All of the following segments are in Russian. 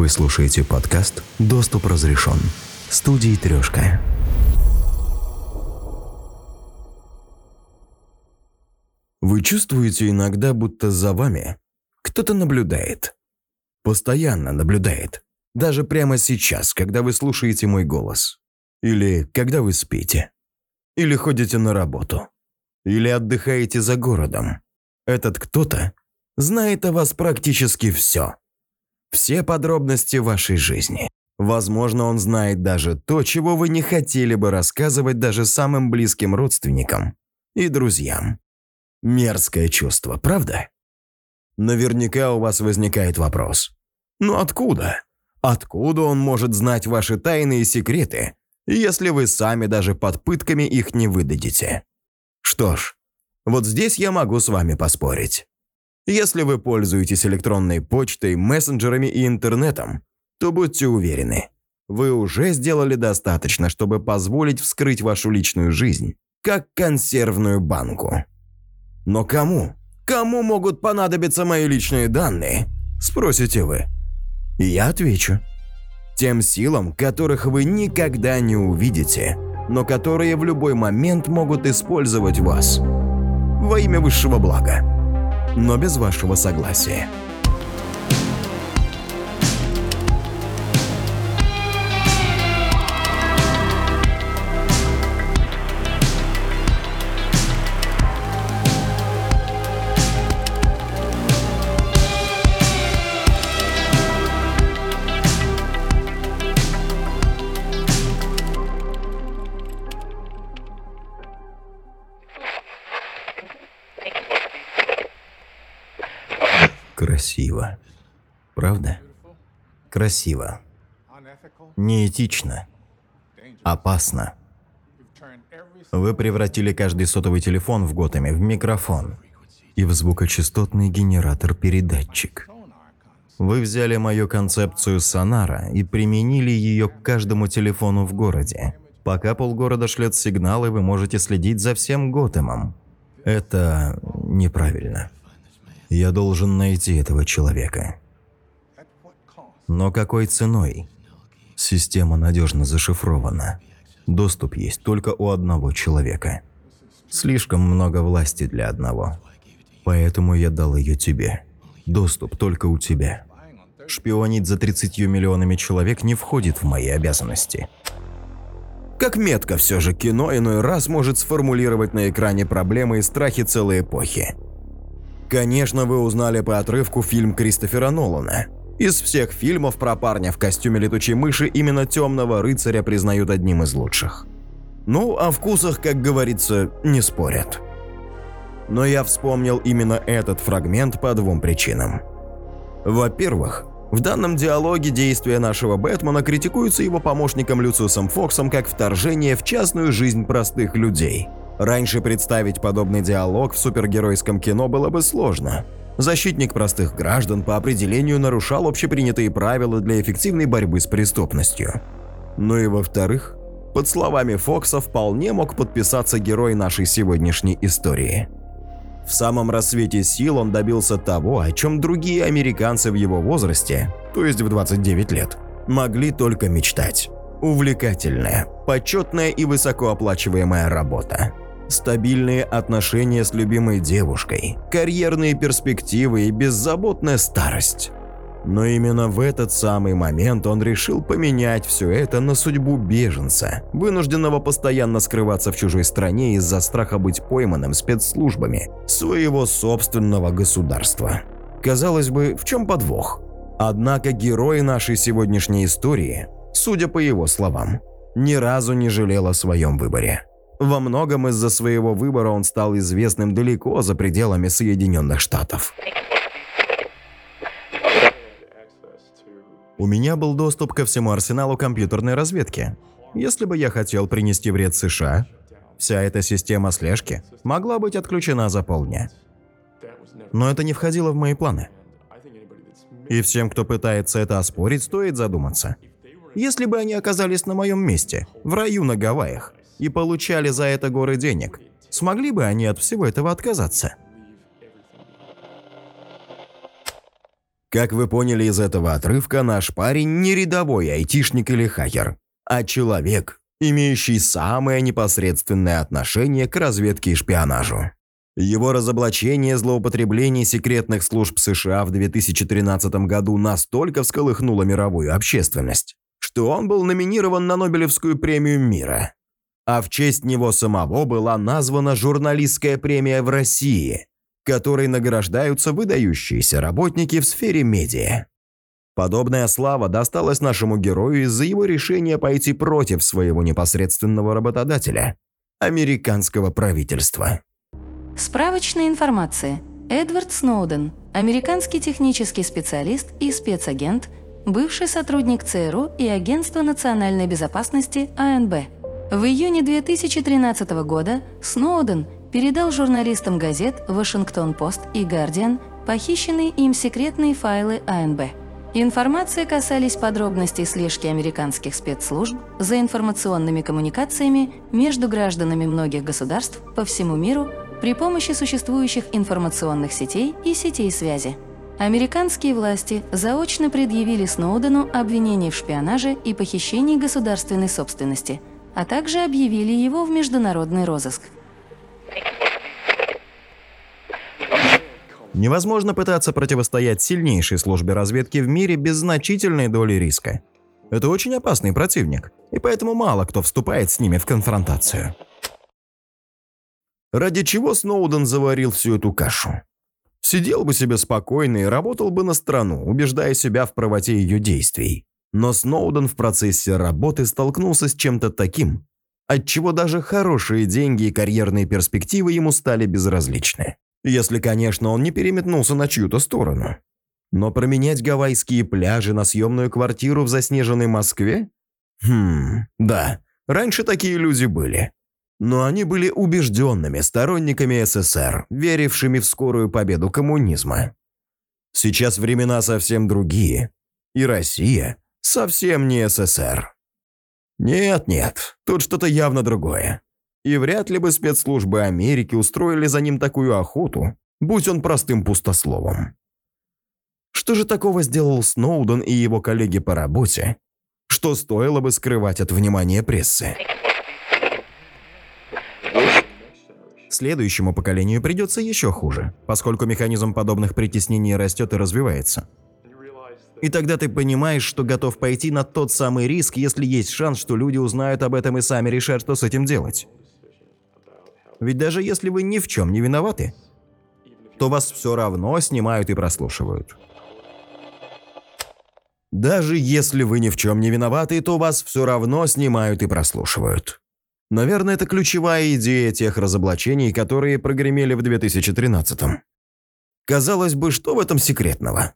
Вы слушаете подкаст «Доступ разрешен» студии «Трешка». Вы чувствуете иногда, будто за вами кто-то наблюдает. Постоянно наблюдает. Даже прямо сейчас, когда вы слушаете мой голос. Или когда вы спите. Или ходите на работу. Или отдыхаете за городом. Этот кто-то знает о вас практически все. Все подробности вашей жизни. Возможно, он знает даже то, чего вы не хотели бы рассказывать даже самым близким родственникам и друзьям. Мерзкое чувство, правда? Наверняка у вас возникает вопрос. Ну откуда? Откуда он может знать ваши тайные секреты, если вы сами даже под пытками их не выдадите? Что ж, вот здесь я могу с вами поспорить. Если вы пользуетесь электронной почтой, мессенджерами и интернетом, то будьте уверены, вы уже сделали достаточно, чтобы позволить вскрыть вашу личную жизнь, как консервную банку. Но кому? Кому могут понадобиться мои личные данные? Спросите вы. Я отвечу. Тем силам, которых вы никогда не увидите, но которые в любой момент могут использовать вас во имя высшего блага, но без вашего согласия. Красиво. Неэтично. Опасно. Вы превратили каждый сотовый телефон в Готэме в микрофон и в звукочастотный генератор-передатчик. Вы взяли мою концепцию сонара и применили ее к каждому телефону в городе. Пока полгорода шлет сигналы, вы можете следить за всем Готэмом. Это неправильно. Я должен найти этого человека. Но какой ценой? Система надежно зашифрована. Доступ есть только у одного человека. Слишком много власти для одного. Поэтому я дал ее тебе. Доступ только у тебя. Шпионить за 30 миллионами человек не входит в мои обязанности. Как метко все же кино иной раз может сформулировать на экране проблемы и страхи целой эпохи. Конечно, вы узнали по отрывку фильм Кристофера Нолана. Из всех фильмов про парня в костюме летучей мыши именно «Темного рыцаря» признают одним из лучших. Ну, о вкусах, как говорится, не спорят. Но я вспомнил именно этот фрагмент по двум причинам. Во-первых, в данном диалоге действия нашего Бэтмена критикуются его помощником Люциусом Фоксом как вторжение в частную жизнь простых людей – Раньше представить подобный диалог в супергеройском кино было бы сложно. Защитник простых граждан по определению нарушал общепринятые правила для эффективной борьбы с преступностью. Ну и во-вторых, под словами Фокса вполне мог подписаться герой нашей сегодняшней истории. В самом рассвете сил он добился того, о чем другие американцы в его возрасте, то есть в 29 лет, могли только мечтать. Увлекательная, почетная и высокооплачиваемая работа стабильные отношения с любимой девушкой, карьерные перспективы и беззаботная старость. Но именно в этот самый момент он решил поменять все это на судьбу беженца, вынужденного постоянно скрываться в чужой стране из-за страха быть пойманным спецслужбами своего собственного государства. Казалось бы, в чем подвох? Однако герой нашей сегодняшней истории, судя по его словам, ни разу не жалел о своем выборе. Во многом из-за своего выбора он стал известным далеко за пределами Соединенных Штатов. У меня был доступ ко всему арсеналу компьютерной разведки. Если бы я хотел принести вред США, вся эта система слежки могла быть отключена за полдня. Но это не входило в мои планы. И всем, кто пытается это оспорить, стоит задуматься. Если бы они оказались на моем месте, в раю на Гавайях, и получали за это горы денег. Смогли бы они от всего этого отказаться? Как вы поняли из этого отрывка, наш парень не рядовой айтишник или хакер, а человек, имеющий самое непосредственное отношение к разведке и шпионажу. Его разоблачение злоупотреблений секретных служб США в 2013 году настолько всколыхнуло мировую общественность, что он был номинирован на Нобелевскую премию мира. А в честь него самого была названа журналистская премия в России, которой награждаются выдающиеся работники в сфере медиа. Подобная слава досталась нашему герою из-за его решения пойти против своего непосредственного работодателя – американского правительства. Справочная информация. Эдвард Сноуден, американский технический специалист и спецагент, бывший сотрудник ЦРУ и Агентства национальной безопасности АНБ. В июне 2013 года Сноуден передал журналистам газет «Вашингтон-Пост» и «Гардиан» похищенные им секретные файлы АНБ. Информация касались подробностей слежки американских спецслужб за информационными коммуникациями между гражданами многих государств по всему миру при помощи существующих информационных сетей и сетей связи. Американские власти заочно предъявили Сноудену обвинения в шпионаже и похищении государственной собственности, а также объявили его в международный розыск. Невозможно пытаться противостоять сильнейшей службе разведки в мире без значительной доли риска. Это очень опасный противник, и поэтому мало кто вступает с ними в конфронтацию. Ради чего Сноуден заварил всю эту кашу? Сидел бы себе спокойно и работал бы на страну, убеждая себя в правоте ее действий. Но Сноуден в процессе работы столкнулся с чем-то таким, от чего даже хорошие деньги и карьерные перспективы ему стали безразличны. Если, конечно, он не переметнулся на чью-то сторону. Но променять гавайские пляжи на съемную квартиру в заснеженной Москве? Хм, да, раньше такие люди были. Но они были убежденными сторонниками СССР, верившими в скорую победу коммунизма. Сейчас времена совсем другие, и Россия совсем не СССР. Нет-нет, тут что-то явно другое. И вряд ли бы спецслужбы Америки устроили за ним такую охоту, будь он простым пустословом. Что же такого сделал Сноуден и его коллеги по работе, что стоило бы скрывать от внимания прессы? Следующему поколению придется еще хуже, поскольку механизм подобных притеснений растет и развивается. И тогда ты понимаешь, что готов пойти на тот самый риск, если есть шанс, что люди узнают об этом и сами решат, что с этим делать. Ведь даже если вы ни в чем не виноваты, то вас все равно снимают и прослушивают. Даже если вы ни в чем не виноваты, то вас все равно снимают и прослушивают. Наверное, это ключевая идея тех разоблачений, которые прогремели в 2013-м. Казалось бы, что в этом секретного?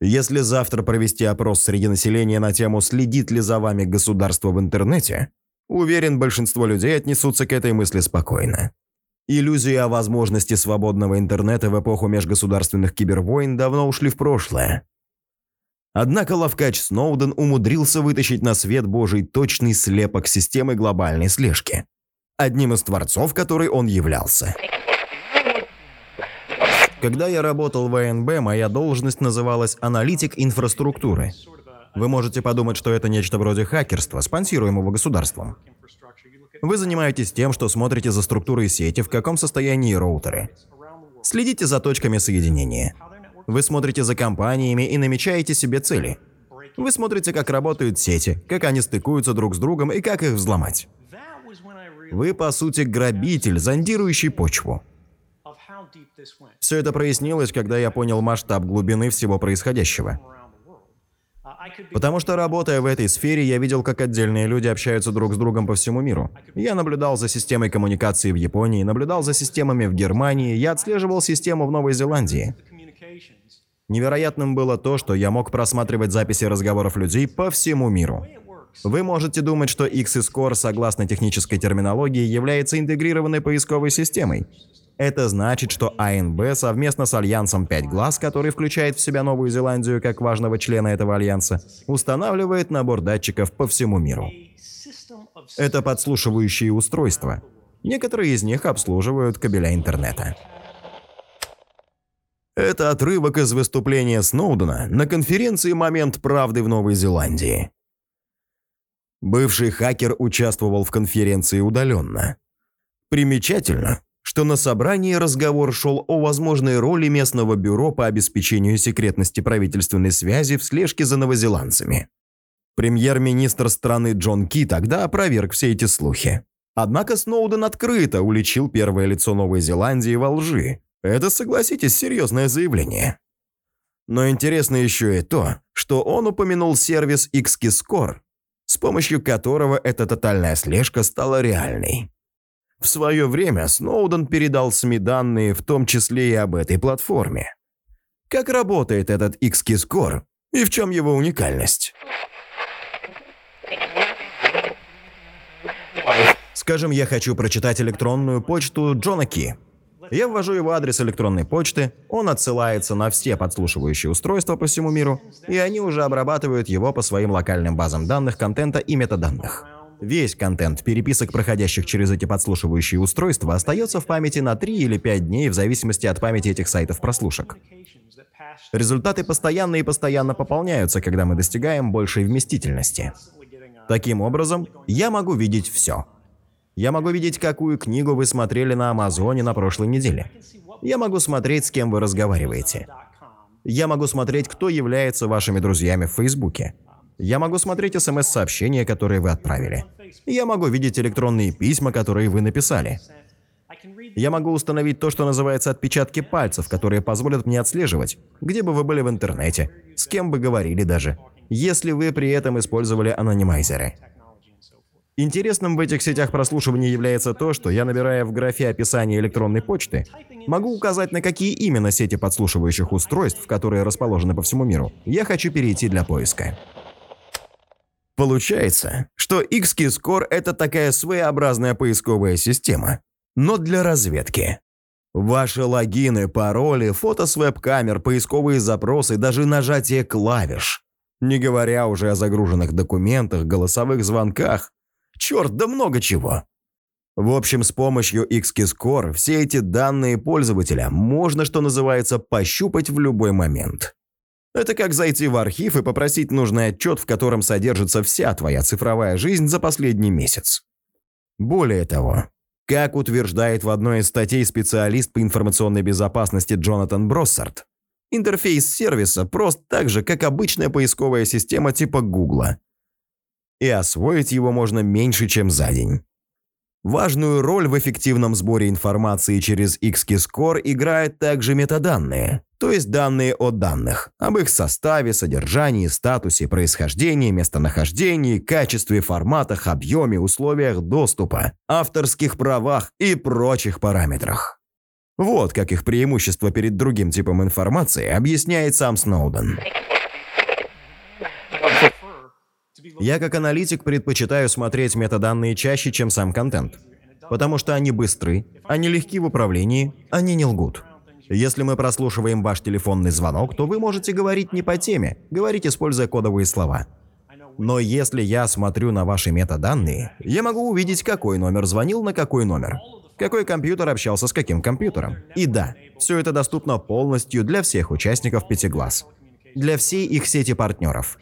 Если завтра провести опрос среди населения на тему «Следит ли за вами государство в интернете?», уверен, большинство людей отнесутся к этой мысли спокойно. Иллюзии о возможности свободного интернета в эпоху межгосударственных кибервойн давно ушли в прошлое. Однако Лавкач Сноуден умудрился вытащить на свет Божий точный слепок системы глобальной слежки. Одним из творцов которой он являлся. Когда я работал в АНБ, моя должность называлась «аналитик инфраструктуры». Вы можете подумать, что это нечто вроде хакерства, спонсируемого государством. Вы занимаетесь тем, что смотрите за структурой сети, в каком состоянии роутеры. Следите за точками соединения. Вы смотрите за компаниями и намечаете себе цели. Вы смотрите, как работают сети, как они стыкуются друг с другом и как их взломать. Вы, по сути, грабитель, зондирующий почву. Все это прояснилось, когда я понял масштаб глубины всего происходящего. Потому что, работая в этой сфере, я видел, как отдельные люди общаются друг с другом по всему миру. Я наблюдал за системой коммуникации в Японии, наблюдал за системами в Германии, я отслеживал систему в Новой Зеландии. Невероятным было то, что я мог просматривать записи разговоров людей по всему миру. Вы можете думать, что X-Score, согласно технической терминологии, является интегрированной поисковой системой. Это значит, что АНБ совместно с Альянсом 5 глаз, который включает в себя Новую Зеландию как важного члена этого альянса, устанавливает набор датчиков по всему миру. Это подслушивающие устройства. Некоторые из них обслуживают кабеля интернета. Это отрывок из выступления Сноудена на конференции «Момент правды» в Новой Зеландии. Бывший хакер участвовал в конференции удаленно. Примечательно, что на собрании разговор шел о возможной роли местного бюро по обеспечению секретности правительственной связи в слежке за новозеландцами. Премьер-министр страны Джон Ки тогда опроверг все эти слухи. Однако Сноуден открыто уличил первое лицо Новой Зеландии во лжи. Это, согласитесь, серьезное заявление. Но интересно еще и то, что он упомянул сервис XKeyscore, с помощью которого эта тотальная слежка стала реальной. В свое время Сноуден передал СМИ данные, в том числе и об этой платформе. Как работает этот XKeyscore и в чем его уникальность? Скажем, я хочу прочитать электронную почту Джона Ки. Я ввожу его адрес электронной почты, он отсылается на все подслушивающие устройства по всему миру, и они уже обрабатывают его по своим локальным базам данных, контента и метаданных. Весь контент переписок, проходящих через эти подслушивающие устройства, остается в памяти на 3 или 5 дней в зависимости от памяти этих сайтов прослушек. Результаты постоянно и постоянно пополняются, когда мы достигаем большей вместительности. Таким образом, я могу видеть все. Я могу видеть, какую книгу вы смотрели на Амазоне на прошлой неделе. Я могу смотреть, с кем вы разговариваете. Я могу смотреть, кто является вашими друзьями в Фейсбуке. Я могу смотреть смс-сообщения, которые вы отправили. Я могу видеть электронные письма, которые вы написали. Я могу установить то, что называется отпечатки пальцев, которые позволят мне отслеживать, где бы вы были в интернете, с кем бы говорили даже, если вы при этом использовали анонимайзеры. Интересным в этих сетях прослушивания является то, что я, набирая в графе описания электронной почты, могу указать, на какие именно сети подслушивающих устройств, которые расположены по всему миру, я хочу перейти для поиска. Получается, что XKeyscore – это такая своеобразная поисковая система, но для разведки. Ваши логины, пароли, фото с веб-камер, поисковые запросы, даже нажатие клавиш. Не говоря уже о загруженных документах, голосовых звонках, Черт, да много чего. В общем, с помощью XKeyscore все эти данные пользователя можно, что называется, пощупать в любой момент. Это как зайти в архив и попросить нужный отчет, в котором содержится вся твоя цифровая жизнь за последний месяц. Более того, как утверждает в одной из статей специалист по информационной безопасности Джонатан Броссард, интерфейс сервиса прост так же, как обычная поисковая система типа Гугла и освоить его можно меньше, чем за день. Важную роль в эффективном сборе информации через XKeyscore играют также метаданные, то есть данные о данных, об их составе, содержании, статусе, происхождении, местонахождении, качестве, форматах, объеме, условиях доступа, авторских правах и прочих параметрах. Вот как их преимущество перед другим типом информации объясняет сам Сноуден. Я как аналитик предпочитаю смотреть метаданные чаще, чем сам контент. Потому что они быстры, они легки в управлении, они не лгут. Если мы прослушиваем ваш телефонный звонок, то вы можете говорить не по теме, говорить, используя кодовые слова. Но если я смотрю на ваши метаданные, я могу увидеть, какой номер звонил на какой номер, какой компьютер общался с каким компьютером. И да, все это доступно полностью для всех участников Пятиглаз, для всей их сети партнеров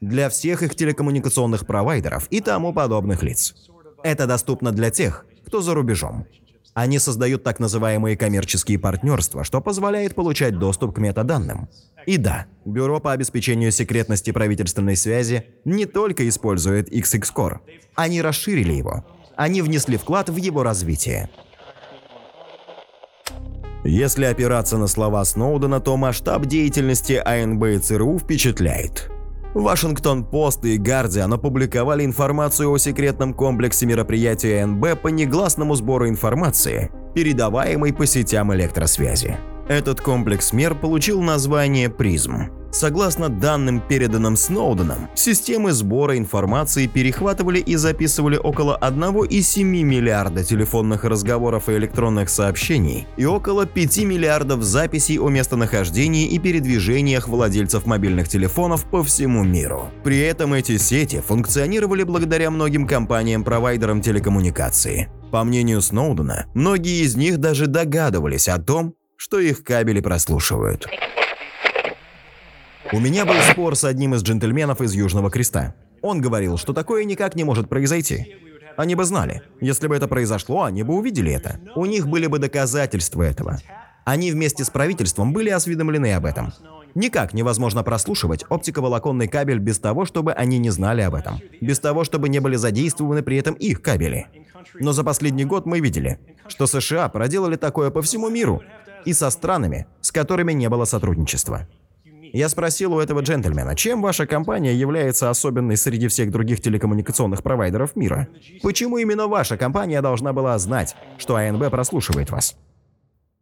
для всех их телекоммуникационных провайдеров и тому подобных лиц. Это доступно для тех, кто за рубежом. Они создают так называемые коммерческие партнерства, что позволяет получать доступ к метаданным. И да, Бюро по обеспечению секретности правительственной связи не только использует XXCore, они расширили его. Они внесли вклад в его развитие. Если опираться на слова Сноудена, то масштаб деятельности АНБ и ЦРУ впечатляет. Вашингтон-Пост и Гардиан опубликовали информацию о секретном комплексе мероприятия НБ по негласному сбору информации, передаваемой по сетям электросвязи. Этот комплекс мер получил название «Призм». Согласно данным, переданным Сноуденом, системы сбора информации перехватывали и записывали около 1,7 миллиарда телефонных разговоров и электронных сообщений и около 5 миллиардов записей о местонахождении и передвижениях владельцев мобильных телефонов по всему миру. При этом эти сети функционировали благодаря многим компаниям-провайдерам телекоммуникации. По мнению Сноудена, многие из них даже догадывались о том, что их кабели прослушивают. У меня был спор с одним из джентльменов из Южного Креста. Он говорил, что такое никак не может произойти. Они бы знали. Если бы это произошло, они бы увидели это. У них были бы доказательства этого. Они вместе с правительством были осведомлены об этом. Никак невозможно прослушивать оптиковолоконный кабель без того, чтобы они не знали об этом. Без того, чтобы не были задействованы при этом их кабели. Но за последний год мы видели, что США проделали такое по всему миру и со странами, с которыми не было сотрудничества. Я спросил у этого джентльмена, чем ваша компания является особенной среди всех других телекоммуникационных провайдеров мира? Почему именно ваша компания должна была знать, что АНБ прослушивает вас?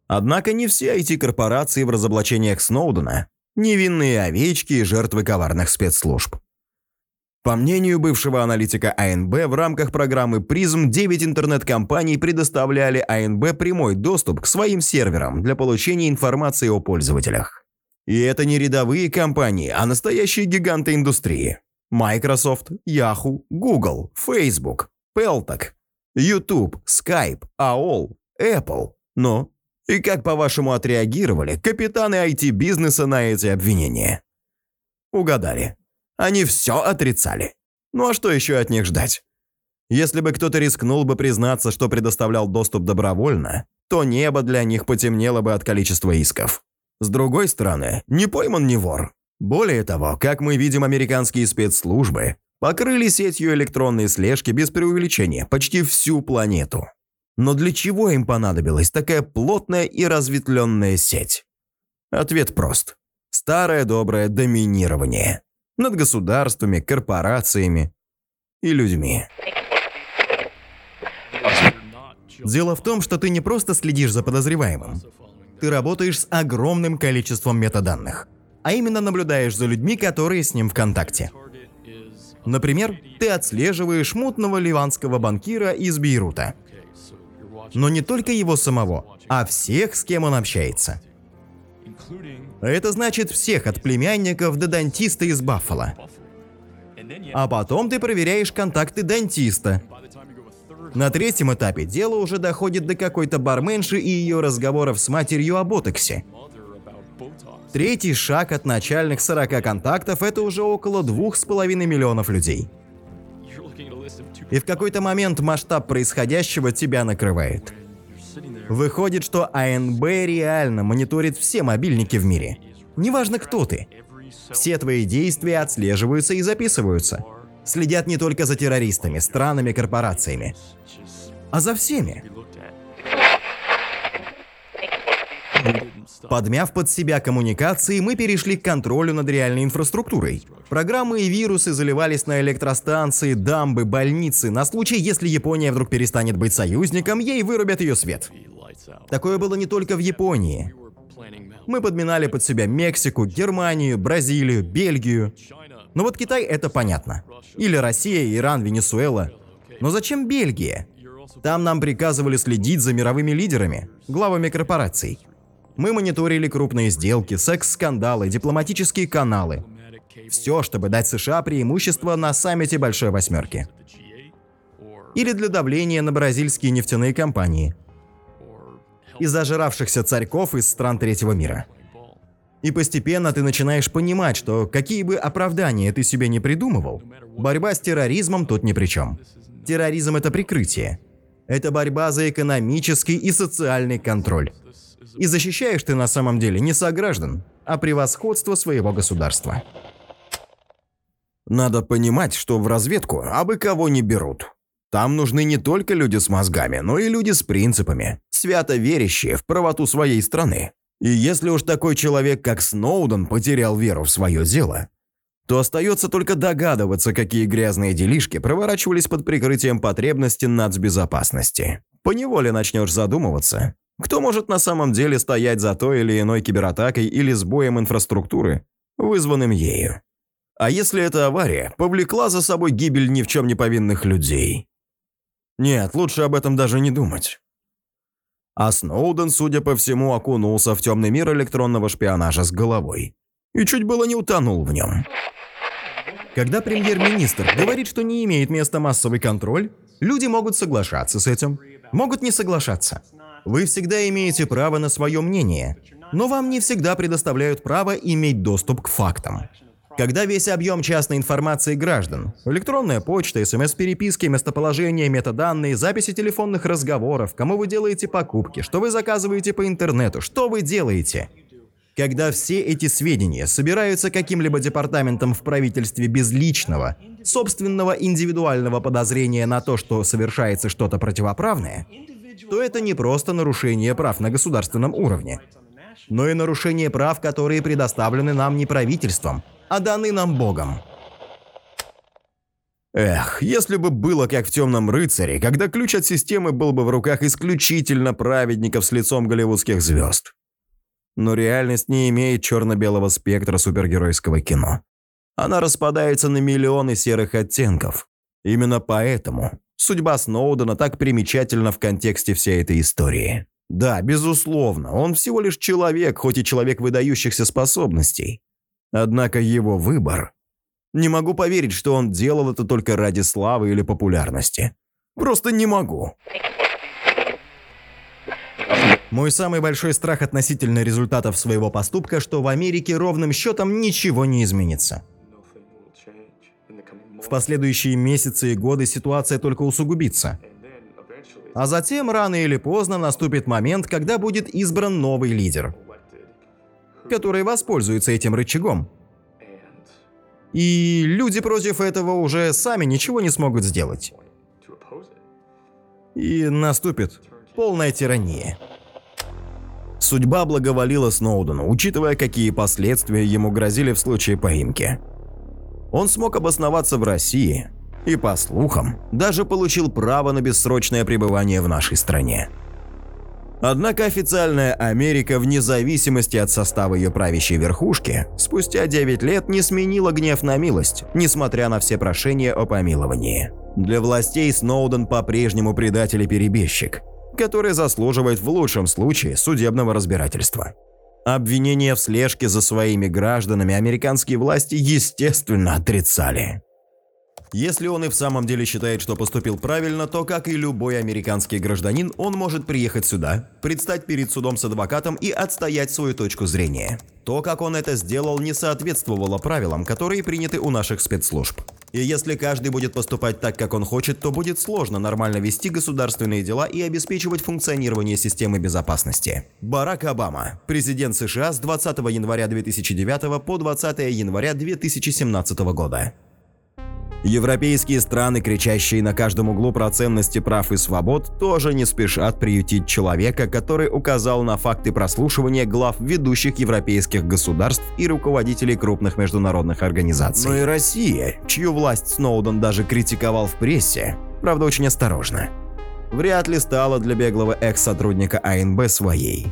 Однако не все IT-корпорации в разоблачениях Сноудена – невинные овечки и жертвы коварных спецслужб. По мнению бывшего аналитика АНБ, в рамках программы призм 9 интернет-компаний предоставляли АНБ прямой доступ к своим серверам для получения информации о пользователях. И это не рядовые компании, а настоящие гиганты индустрии. Microsoft, Yahoo, Google, Facebook, Peltok, YouTube, Skype, AOL, Apple. Но и как, по-вашему, отреагировали капитаны IT-бизнеса на эти обвинения? Угадали. Они все отрицали. Ну а что еще от них ждать? Если бы кто-то рискнул бы признаться, что предоставлял доступ добровольно, то небо для них потемнело бы от количества исков. С другой стороны, не пойман не вор. Более того, как мы видим, американские спецслужбы покрыли сетью электронной слежки без преувеличения почти всю планету. Но для чего им понадобилась такая плотная и разветвленная сеть? Ответ прост. Старое доброе доминирование. Над государствами, корпорациями и людьми. Дело в том, что ты не просто следишь за подозреваемым. Ты работаешь с огромным количеством метаданных. А именно наблюдаешь за людьми, которые с ним в контакте. Например, ты отслеживаешь мутного ливанского банкира из Бейрута. Но не только его самого, а всех, с кем он общается. Это значит всех от племянников до дантиста из Баффало. А потом ты проверяешь контакты дантиста. На третьем этапе дело уже доходит до какой-то барменши и ее разговоров с матерью о ботоксе. Третий шаг от начальных 40 контактов – это уже около двух с половиной миллионов людей. И в какой-то момент масштаб происходящего тебя накрывает. Выходит, что АНБ реально мониторит все мобильники в мире. Неважно, кто ты. Все твои действия отслеживаются и записываются. Следят не только за террористами, странами, корпорациями, а за всеми. Подмяв под себя коммуникации, мы перешли к контролю над реальной инфраструктурой. Программы и вирусы заливались на электростанции, дамбы, больницы. На случай, если Япония вдруг перестанет быть союзником, ей вырубят ее свет. Такое было не только в Японии. Мы подминали под себя Мексику, Германию, Бразилию, Бельгию. Но вот Китай это понятно. Или Россия, Иран, Венесуэла. Но зачем Бельгия? Там нам приказывали следить за мировыми лидерами, главами корпораций. Мы мониторили крупные сделки, секс-скандалы, дипломатические каналы. Все, чтобы дать США преимущество на саммите Большой Восьмерки. Или для давления на бразильские нефтяные компании. Из зажиравшихся царьков из стран третьего мира. И постепенно ты начинаешь понимать, что какие бы оправдания ты себе не придумывал, борьба с терроризмом тут ни при чем. Терроризм – это прикрытие. Это борьба за экономический и социальный контроль. И защищаешь ты на самом деле не сограждан, а превосходство своего государства. Надо понимать, что в разведку абы кого не берут. Там нужны не только люди с мозгами, но и люди с принципами, свято верящие в правоту своей страны. И если уж такой человек, как Сноуден, потерял веру в свое дело, то остается только догадываться, какие грязные делишки проворачивались под прикрытием потребности нацбезопасности. Поневоле начнешь задумываться, кто может на самом деле стоять за той или иной кибератакой или сбоем инфраструктуры, вызванным ею. А если эта авария повлекла за собой гибель ни в чем не повинных людей? Нет, лучше об этом даже не думать. А Сноуден, судя по всему, окунулся в темный мир электронного шпионажа с головой. И чуть было не утонул в нем. Когда премьер-министр говорит, что не имеет места массовый контроль, люди могут соглашаться с этим, могут не соглашаться. Вы всегда имеете право на свое мнение, но вам не всегда предоставляют право иметь доступ к фактам. Когда весь объем частной информации граждан – электронная почта, смс-переписки, местоположение, метаданные, записи телефонных разговоров, кому вы делаете покупки, что вы заказываете по интернету, что вы делаете – когда все эти сведения собираются каким-либо департаментом в правительстве без личного, собственного индивидуального подозрения на то, что совершается что-то противоправное, то это не просто нарушение прав на государственном уровне, но и нарушение прав, которые предоставлены нам не правительством, а даны нам Богом. Эх, если бы было как в «Темном рыцаре», когда ключ от системы был бы в руках исключительно праведников с лицом голливудских звезд но реальность не имеет черно-белого спектра супергеройского кино. Она распадается на миллионы серых оттенков. Именно поэтому судьба Сноудена так примечательна в контексте всей этой истории. Да, безусловно, он всего лишь человек, хоть и человек выдающихся способностей. Однако его выбор... Не могу поверить, что он делал это только ради славы или популярности. Просто не могу. Мой самый большой страх относительно результатов своего поступка, что в Америке ровным счетом ничего не изменится. В последующие месяцы и годы ситуация только усугубится. А затем, рано или поздно, наступит момент, когда будет избран новый лидер, который воспользуется этим рычагом. И люди против этого уже сами ничего не смогут сделать. И наступит полная тирания. Судьба благоволила Сноудену, учитывая, какие последствия ему грозили в случае поимки. Он смог обосноваться в России и, по слухам, даже получил право на бессрочное пребывание в нашей стране. Однако официальная Америка, вне зависимости от состава ее правящей верхушки, спустя 9 лет не сменила гнев на милость, несмотря на все прошения о помиловании. Для властей Сноуден по-прежнему предатель и перебежчик, который заслуживает в лучшем случае судебного разбирательства. Обвинения в слежке за своими гражданами американские власти, естественно, отрицали. Если он и в самом деле считает, что поступил правильно, то, как и любой американский гражданин, он может приехать сюда, предстать перед судом с адвокатом и отстоять свою точку зрения. То, как он это сделал, не соответствовало правилам, которые приняты у наших спецслужб. И если каждый будет поступать так, как он хочет, то будет сложно нормально вести государственные дела и обеспечивать функционирование системы безопасности. Барак Обама, президент США с 20 января 2009 по 20 января 2017 года. Европейские страны, кричащие на каждом углу про ценности прав и свобод, тоже не спешат приютить человека, который указал на факты прослушивания глав ведущих европейских государств и руководителей крупных международных организаций. Но и Россия, чью власть Сноуден даже критиковал в прессе, правда очень осторожно, вряд ли стала для беглого экс-сотрудника АНБ своей.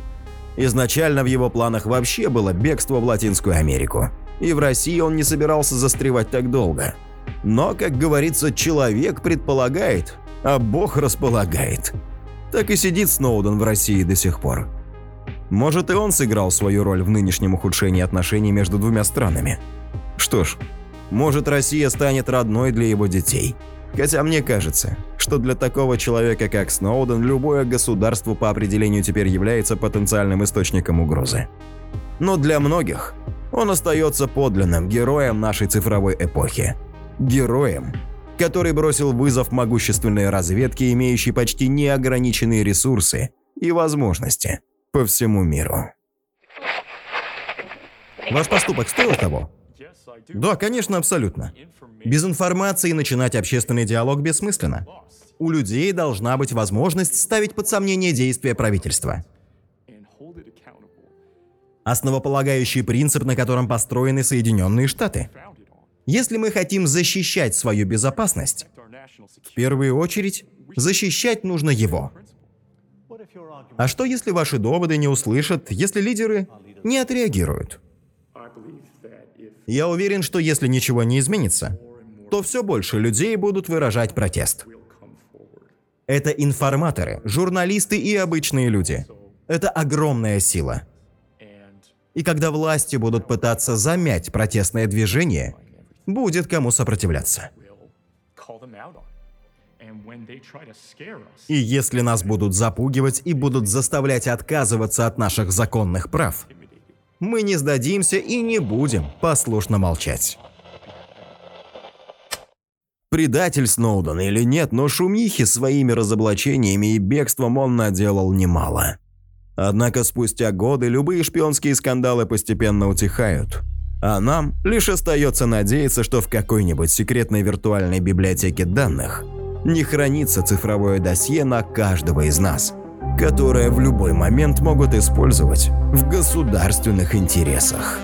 Изначально в его планах вообще было бегство в Латинскую Америку, и в России он не собирался застревать так долго – но, как говорится, человек предполагает, а Бог располагает. Так и сидит Сноуден в России до сих пор. Может и он сыграл свою роль в нынешнем ухудшении отношений между двумя странами. Что ж, может Россия станет родной для его детей. Хотя мне кажется, что для такого человека, как Сноуден, любое государство по определению теперь является потенциальным источником угрозы. Но для многих он остается подлинным героем нашей цифровой эпохи героем, который бросил вызов могущественной разведке, имеющей почти неограниченные ресурсы и возможности по всему миру. Ваш поступок стоил того? Да, конечно, абсолютно. Без информации начинать общественный диалог бессмысленно. У людей должна быть возможность ставить под сомнение действия правительства. Основополагающий принцип, на котором построены Соединенные Штаты – если мы хотим защищать свою безопасность, в первую очередь защищать нужно его. А что если ваши доводы не услышат, если лидеры не отреагируют? Я уверен, что если ничего не изменится, то все больше людей будут выражать протест. Это информаторы, журналисты и обычные люди. Это огромная сила. И когда власти будут пытаться замять протестное движение, будет кому сопротивляться. И если нас будут запугивать и будут заставлять отказываться от наших законных прав, мы не сдадимся и не будем послушно молчать. Предатель Сноуден или нет, но шумихи своими разоблачениями и бегством он наделал немало. Однако спустя годы любые шпионские скандалы постепенно утихают. А нам лишь остается надеяться, что в какой-нибудь секретной виртуальной библиотеке данных не хранится цифровое досье на каждого из нас, которое в любой момент могут использовать в государственных интересах.